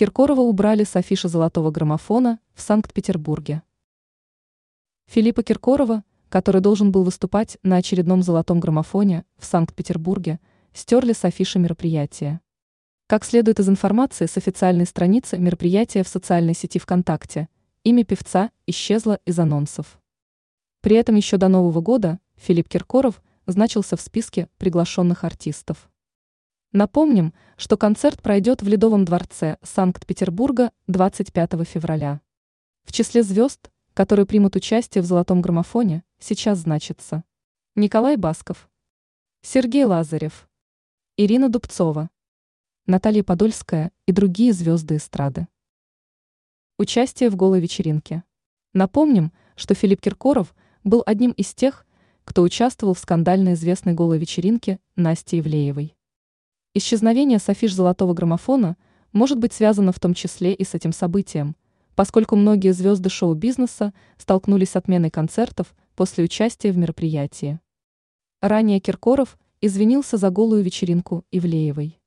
Киркорова убрали с афиши золотого граммофона в Санкт-Петербурге. Филиппа Киркорова, который должен был выступать на очередном золотом граммофоне в Санкт-Петербурге, стерли с афиши мероприятия. Как следует из информации с официальной страницы мероприятия в социальной сети ВКонтакте, имя певца исчезло из анонсов. При этом еще до Нового года Филипп Киркоров значился в списке приглашенных артистов. Напомним, что концерт пройдет в Ледовом дворце Санкт-Петербурга 25 февраля. В числе звезд, которые примут участие в «Золотом граммофоне», сейчас значится Николай Басков, Сергей Лазарев, Ирина Дубцова, Наталья Подольская и другие звезды эстрады. Участие в голой вечеринке. Напомним, что Филипп Киркоров был одним из тех, кто участвовал в скандально известной голой вечеринке Насти Ивлеевой. Исчезновение с афиш золотого граммофона может быть связано в том числе и с этим событием, поскольку многие звезды шоу-бизнеса столкнулись с отменой концертов после участия в мероприятии. Ранее Киркоров извинился за голую вечеринку Ивлеевой.